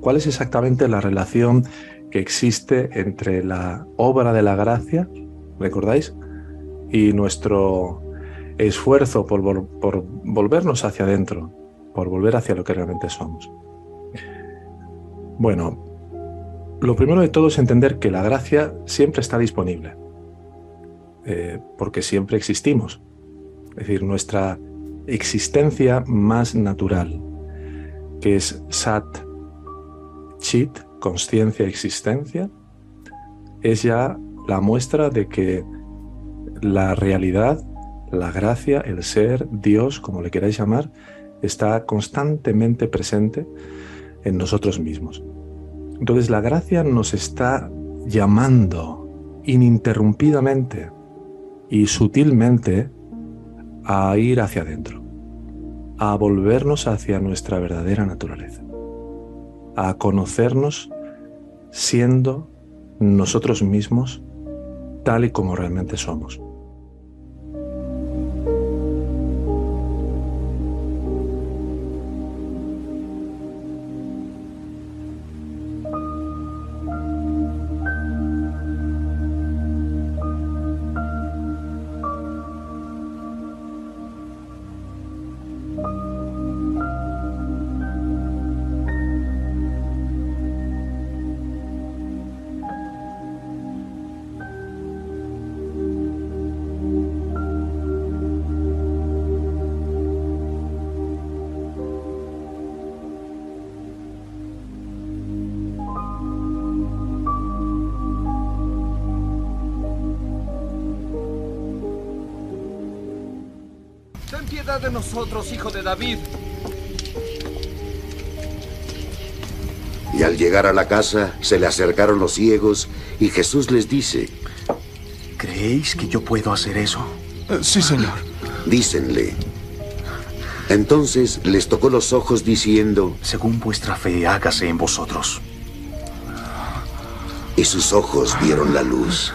¿Cuál es exactamente la relación que existe entre la obra de la gracia, recordáis, y nuestro esfuerzo por, volvernos hacia adentro, por volver hacia lo que realmente somos? Bueno, lo primero de todo es entender que la gracia siempre está disponible, eh, porque siempre existimos. Es decir, nuestra existencia más natural, que es Sat chit, existencia, es ya la muestra de que la realidad, la gracia, el ser, Dios, como le queráis llamar, está constantemente presente en nosotros mismos. Entonces la gracia nos está llamando ininterrumpidamente y sutilmente a ir hacia adentro, a volvernos hacia nuestra verdadera naturaleza a conocernos siendo nosotros mismos tal y como realmente somos. De nosotros, hijo de David. Y al llegar a la casa, se le acercaron los ciegos y Jesús les dice, ¿Creéis que yo puedo hacer eso? Eh, sí, Señor. Dícenle. Entonces les tocó los ojos diciendo, Según vuestra fe, hágase en vosotros. Y sus ojos vieron la luz.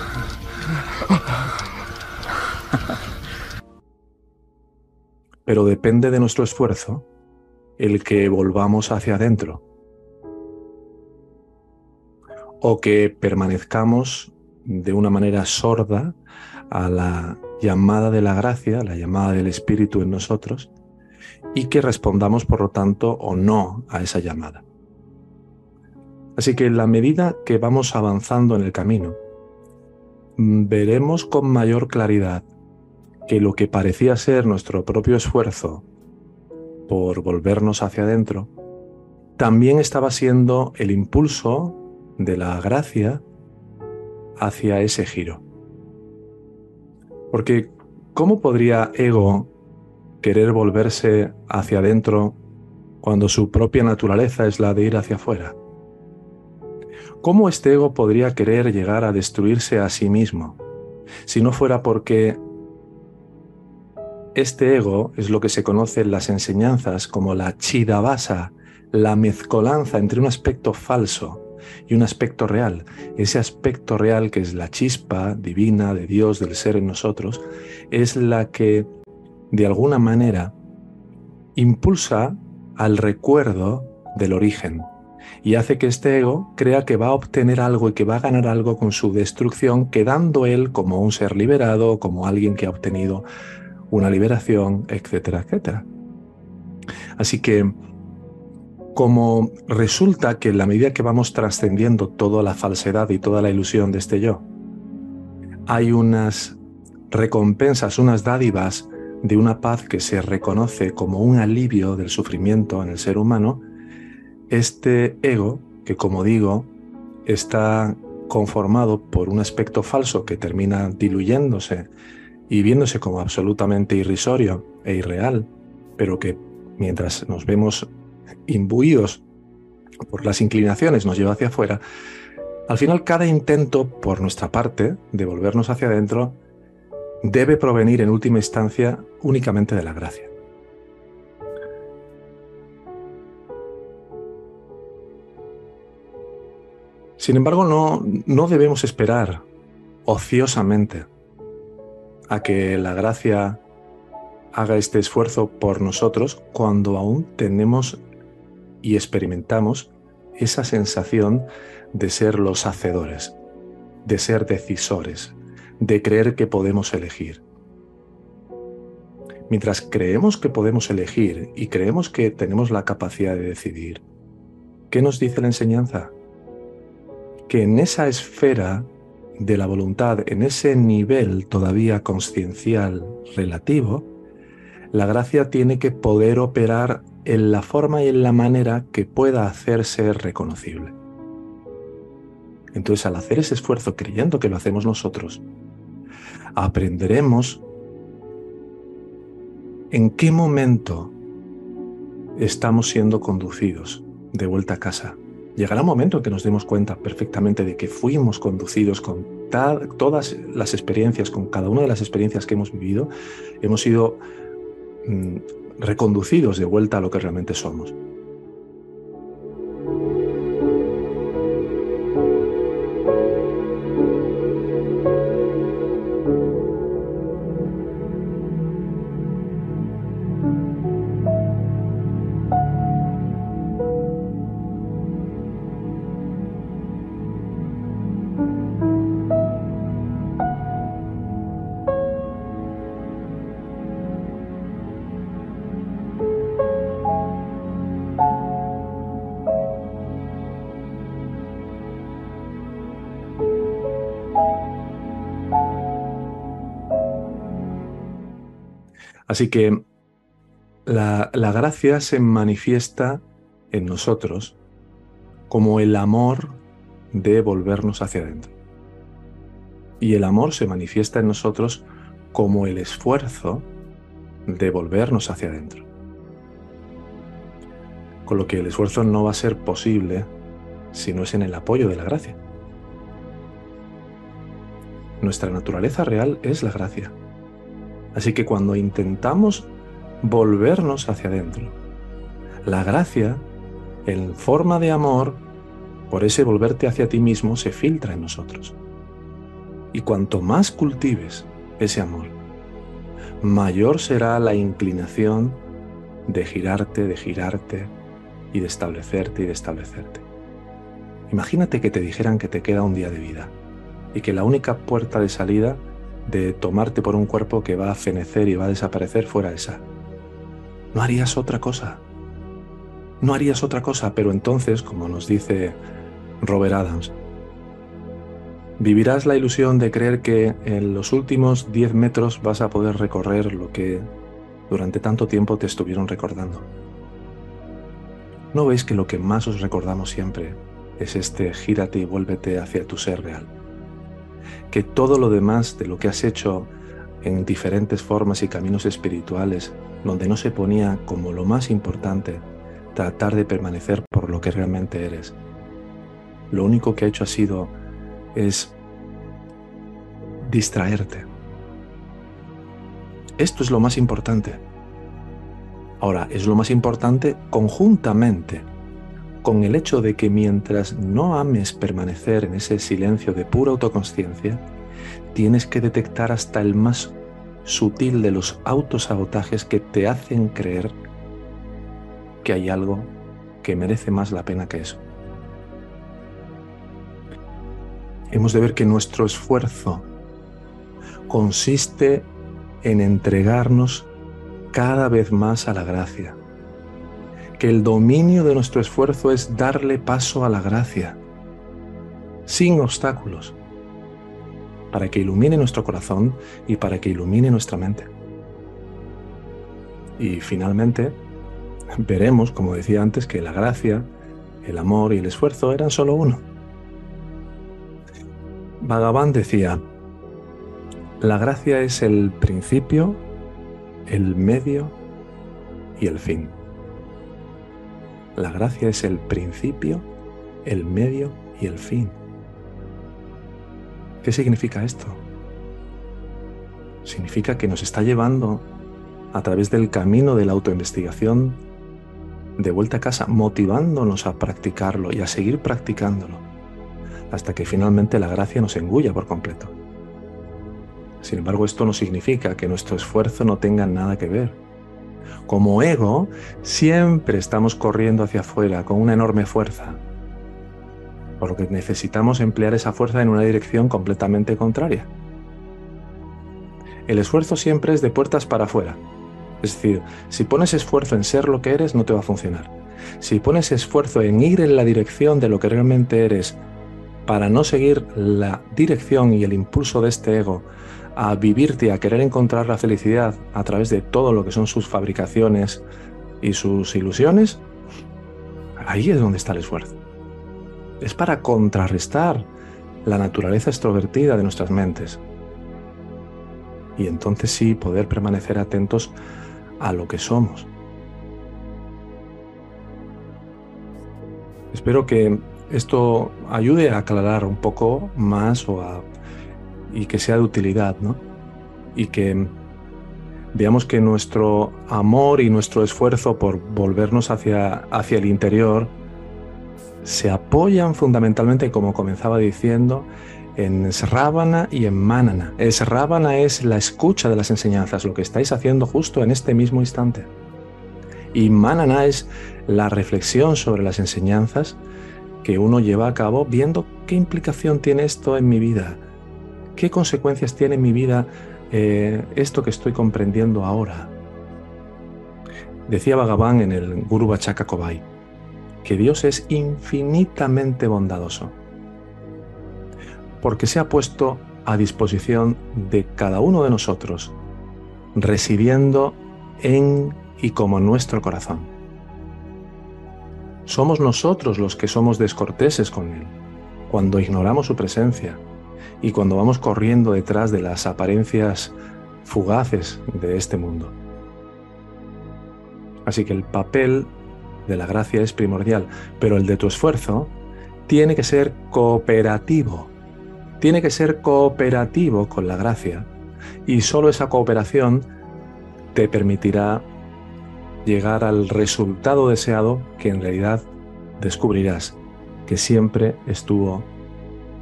Pero depende de nuestro esfuerzo el que volvamos hacia adentro o que permanezcamos de una manera sorda a la llamada de la gracia, la llamada del Espíritu en nosotros, y que respondamos, por lo tanto, o no a esa llamada. Así que en la medida que vamos avanzando en el camino, veremos con mayor claridad que lo que parecía ser nuestro propio esfuerzo por volvernos hacia adentro, también estaba siendo el impulso de la gracia hacia ese giro. Porque, ¿cómo podría ego querer volverse hacia adentro cuando su propia naturaleza es la de ir hacia afuera? ¿Cómo este ego podría querer llegar a destruirse a sí mismo si no fuera porque este ego es lo que se conoce en las enseñanzas como la chidabasa, la mezcolanza entre un aspecto falso y un aspecto real. Ese aspecto real que es la chispa divina de Dios, del ser en nosotros, es la que de alguna manera impulsa al recuerdo del origen y hace que este ego crea que va a obtener algo y que va a ganar algo con su destrucción, quedando él como un ser liberado, como alguien que ha obtenido una liberación, etcétera, etcétera. Así que, como resulta que en la medida que vamos trascendiendo toda la falsedad y toda la ilusión de este yo, hay unas recompensas, unas dádivas de una paz que se reconoce como un alivio del sufrimiento en el ser humano, este ego, que como digo, está conformado por un aspecto falso que termina diluyéndose y viéndose como absolutamente irrisorio e irreal, pero que mientras nos vemos imbuidos por las inclinaciones nos lleva hacia afuera, al final cada intento por nuestra parte de volvernos hacia adentro debe provenir en última instancia únicamente de la gracia. Sin embargo, no, no debemos esperar ociosamente a que la gracia haga este esfuerzo por nosotros cuando aún tenemos y experimentamos esa sensación de ser los hacedores, de ser decisores, de creer que podemos elegir. Mientras creemos que podemos elegir y creemos que tenemos la capacidad de decidir, ¿qué nos dice la enseñanza? Que en esa esfera de la voluntad, en ese nivel todavía consciencial relativo, la gracia tiene que poder operar en la forma y en la manera que pueda hacerse reconocible. Entonces, al hacer ese esfuerzo creyendo que lo hacemos nosotros, aprenderemos en qué momento estamos siendo conducidos de vuelta a casa. Llegará un momento en que nos demos cuenta perfectamente de que fuimos conducidos con todas las experiencias, con cada una de las experiencias que hemos vivido, hemos sido mm, reconducidos de vuelta a lo que realmente somos. Así que la, gracia se manifiesta en nosotros como el amor de volvernos hacia adentro. Y el amor se manifiesta en nosotros como el esfuerzo de volvernos hacia adentro. Con lo que el esfuerzo no va a ser posible si no es en el apoyo de la gracia. Nuestra naturaleza real es la gracia. Así que cuando intentamos volvernos hacia adentro, la gracia, en forma de amor, por ese volverte hacia ti mismo, se filtra en nosotros. Y cuanto más cultives ese amor, mayor será la inclinación de girarte, de girarte y de establecerte y de establecerte. Imagínate que te dijeran que te queda un día de vida y que la única puerta de salida de tomarte por un cuerpo que va a fenecer y va a desaparecer fuera esa. No harías otra cosa. No harías otra cosa, pero entonces, como nos dice Robert Adams, vivirás la ilusión de creer que en los últimos 10 metros vas a poder recorrer lo que durante tanto tiempo te estuvieron recordando. ¿No veis que lo que más os recordamos siempre es este gírate y vuélvete hacia tu ser real? Que todo lo demás de lo que has hecho en diferentes formas y caminos espirituales, donde no se ponía como lo más importante tratar de permanecer por lo que realmente eres. Lo único que ha hecho ha sido es distraerte. Esto es lo más importante. Ahora, es lo más importante conjuntamente con el hecho de que mientras no ames permanecer en ese silencio de pura autoconsciencia, tienes que detectar hasta el más sutil de los autosabotajes que te hacen creer que hay algo que merece más la pena que eso. Hemos de ver que nuestro esfuerzo consiste en entregarnos cada vez más a la gracia que el dominio de nuestro esfuerzo es darle paso a la gracia, sin obstáculos, para que ilumine nuestro corazón y para que ilumine nuestra mente. Y finalmente, veremos, como decía antes, que la gracia, el amor y el esfuerzo eran solo uno. Bhagavan decía, la gracia es el principio, el medio y el fin. La gracia es el principio, el medio y el fin. ¿Qué significa esto? Significa que nos está llevando a través del camino de la autoinvestigación de vuelta a casa, motivándonos a practicarlo y a seguir practicándolo, hasta que finalmente la gracia nos engulla por completo. Sin embargo, esto no significa que nuestro esfuerzo no tenga nada que ver. Como ego, siempre estamos corriendo hacia afuera con una enorme fuerza, por lo que necesitamos emplear esa fuerza en una dirección completamente contraria. El esfuerzo siempre es de puertas para afuera, es decir, si pones esfuerzo en ser lo que eres, no te va a funcionar. Si pones esfuerzo en ir en la dirección de lo que realmente eres, para no seguir la dirección y el impulso de este ego a vivirte, a querer encontrar la felicidad a través de todo lo que son sus fabricaciones y sus ilusiones, ahí es donde está el esfuerzo. Es para contrarrestar la naturaleza extrovertida de nuestras mentes. Y entonces sí poder permanecer atentos a lo que somos. Espero que esto ayude a aclarar un poco más o y que sea de utilidad, ¿no? Y que veamos que nuestro amor y nuestro esfuerzo por volvernos hacia, hacia el interior se apoyan fundamentalmente, como comenzaba diciendo, en Sravana y en Manana. Sravana es la escucha de las enseñanzas, lo que estáis haciendo justo en este mismo instante. Y Manana es la reflexión sobre las enseñanzas que uno lleva a cabo viendo qué implicación tiene esto en mi vida, qué consecuencias tiene en mi vida eh, esto que estoy comprendiendo ahora. Decía Bhagavan en el Guru Bachaka Kobai que Dios es infinitamente bondadoso porque se ha puesto a disposición de cada uno de nosotros, residiendo en y como nuestro corazón. Somos nosotros los que somos descorteses con Él, cuando ignoramos su presencia y cuando vamos corriendo detrás de las apariencias fugaces de este mundo. Así que el papel de la gracia es primordial, pero el de tu esfuerzo tiene que ser cooperativo tiene que ser cooperativo con la gracia y solo esa cooperación te permitirá llegar al resultado deseado que en realidad descubrirás que siempre estuvo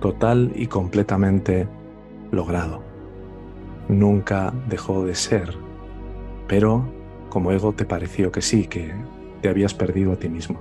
total y completamente logrado. Nunca dejó de ser, pero como ego te pareció que sí, que te habías perdido a ti mismo.